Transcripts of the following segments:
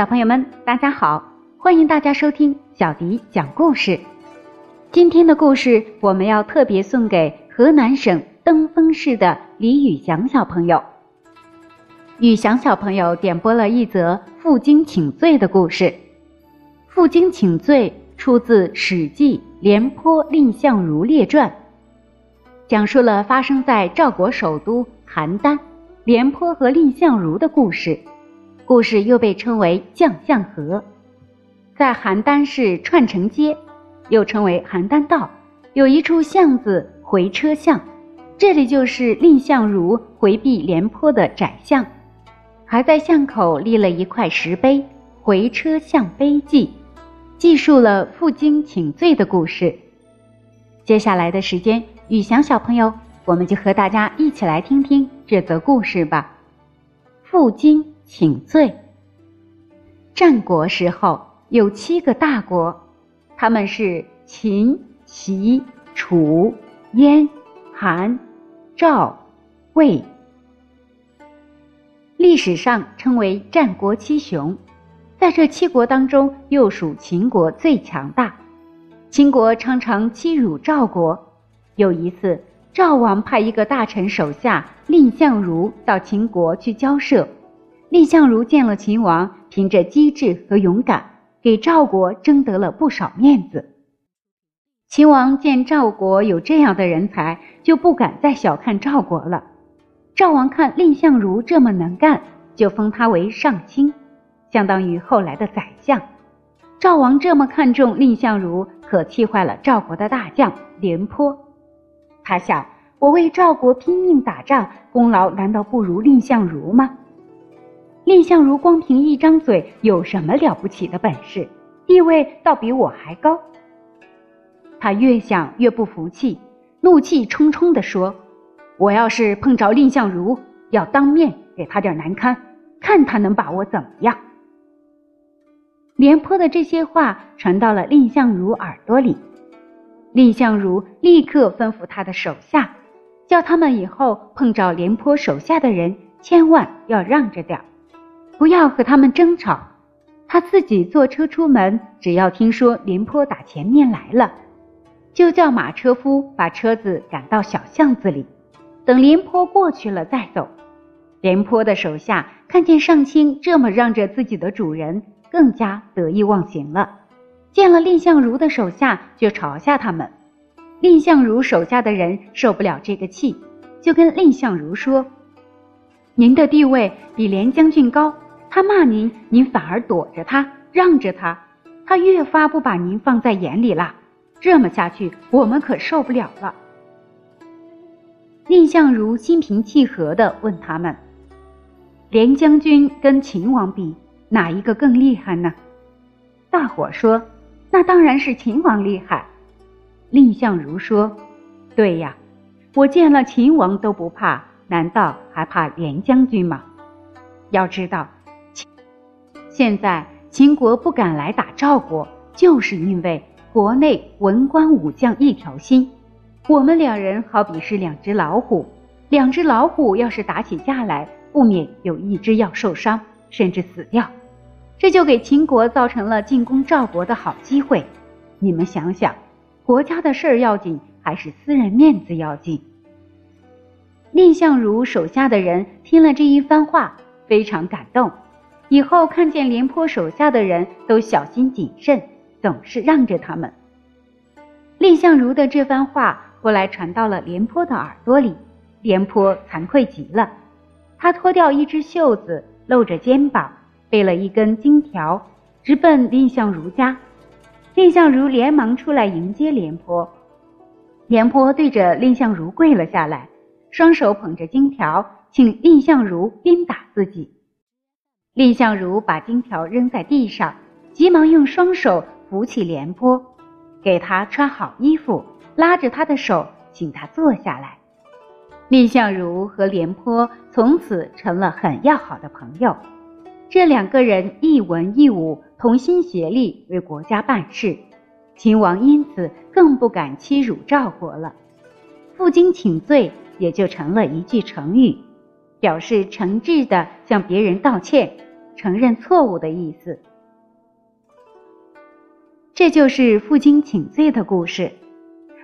小朋友们，大家好，欢迎大家收听小迪讲故事。今天的故事我们要特别送给河南省登封市的李宇翔小朋友。宇翔小朋友点播了一则负荆请罪的故事。负荆请罪出自《史记·廉颇蔺相如列传》，讲述了发生在赵国首都邯郸，廉颇和蔺相如的故事。故事又被称为将相和，在邯郸市串城街，又称为邯郸道，有一处巷子回车巷，这里就是蔺相如回避廉颇的窄巷，还在巷口立了一块石碑“回车巷碑记”，记述了负荆请罪的故事。接下来的时间，宇翔小朋友，我们就和大家一起来听听这则故事吧。负荆。请罪。战国时候有七个大国，他们是秦、齐、楚、燕、韩、赵、魏，历史上称为战国七雄。在这七国当中，又属秦国最强大。秦国常常欺辱赵国。有一次，赵王派一个大臣手下蔺相如到秦国去交涉。蔺相如见了秦王，凭着机智和勇敢，给赵国争得了不少面子。秦王见赵国有这样的人才，就不敢再小看赵国了。赵王看蔺相如这么能干，就封他为上卿，相当于后来的宰相。赵王这么看重蔺相如，可气坏了赵国的大将廉颇。他想：我为赵国拼命打仗，功劳难道不如蔺相如吗？蔺相如光凭一张嘴有什么了不起的本事？地位倒比我还高。他越想越不服气，怒气冲冲地说：“我要是碰着蔺相如，要当面给他点难堪，看他能把我怎么样。”廉颇的这些话传到了蔺相如耳朵里，蔺相如立刻吩咐他的手下，叫他们以后碰着廉颇手下的人，千万要让着点。不要和他们争吵，他自己坐车出门，只要听说廉颇打前面来了，就叫马车夫把车子赶到小巷子里，等廉颇过去了再走。廉颇的手下看见上卿这么让着自己的主人，更加得意忘形了。见了蔺相如的手下，就嘲笑他们。蔺相如手下的人受不了这个气，就跟蔺相如说：“您的地位比廉将军高。”他骂您，您反而躲着他，让着他，他越发不把您放在眼里了。这么下去，我们可受不了了。蔺相如心平气和地问他们：“廉将军跟秦王比，哪一个更厉害呢？”大伙说：“那当然是秦王厉害。”蔺相如说：“对呀，我见了秦王都不怕，难道还怕廉将军吗？要知道。”现在秦国不敢来打赵国，就是因为国内文官武将一条心。我们两人好比是两只老虎，两只老虎要是打起架来，不免有一只要受伤，甚至死掉。这就给秦国造成了进攻赵国的好机会。你们想想，国家的事儿要紧，还是私人面子要紧？蔺相如手下的人听了这一番话，非常感动。以后看见廉颇手下的人都小心谨慎，总是让着他们。蔺相如的这番话后来传到了廉颇的耳朵里，廉颇惭愧极了，他脱掉一只袖子，露着肩膀，背了一根金条，直奔蔺相如家。蔺相如连忙出来迎接廉颇，廉颇对着蔺相如跪了下来，双手捧着金条，请蔺相如鞭打自己。蔺相如把金条扔在地上，急忙用双手扶起廉颇，给他穿好衣服，拉着他的手，请他坐下来。蔺相如和廉颇从此成了很要好的朋友。这两个人一文一武，同心协力为国家办事，秦王因此更不敢欺辱赵国了。负荆请罪也就成了一句成语。表示诚挚地向别人道歉，承认错误的意思。这就是负荆请罪的故事。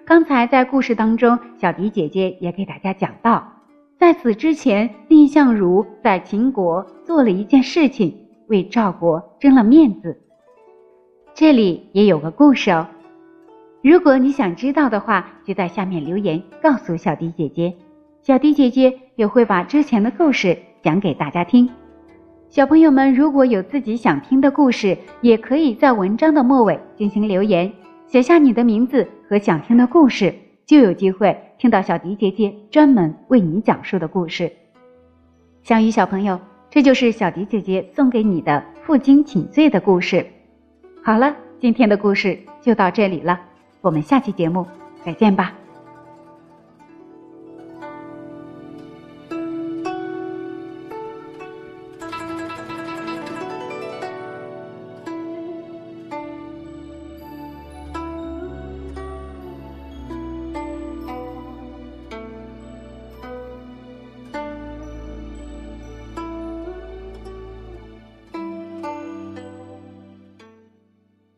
刚才在故事当中，小迪姐姐也给大家讲到，在此之前，蔺相如在秦国做了一件事情，为赵国争了面子。这里也有个故事哦。如果你想知道的话，就在下面留言告诉小迪姐姐，小迪姐姐也会把之前的故事讲给大家听。小朋友们，如果有自己想听的故事，也可以在文章的末尾进行留言，写下你的名字和想听的故事，就有机会听到小迪姐姐专门为你讲述的故事。小雨小朋友，这就是小迪姐姐送给你的负荆请罪的故事。好了，今天的故事就到这里了，我们下期节目再见吧。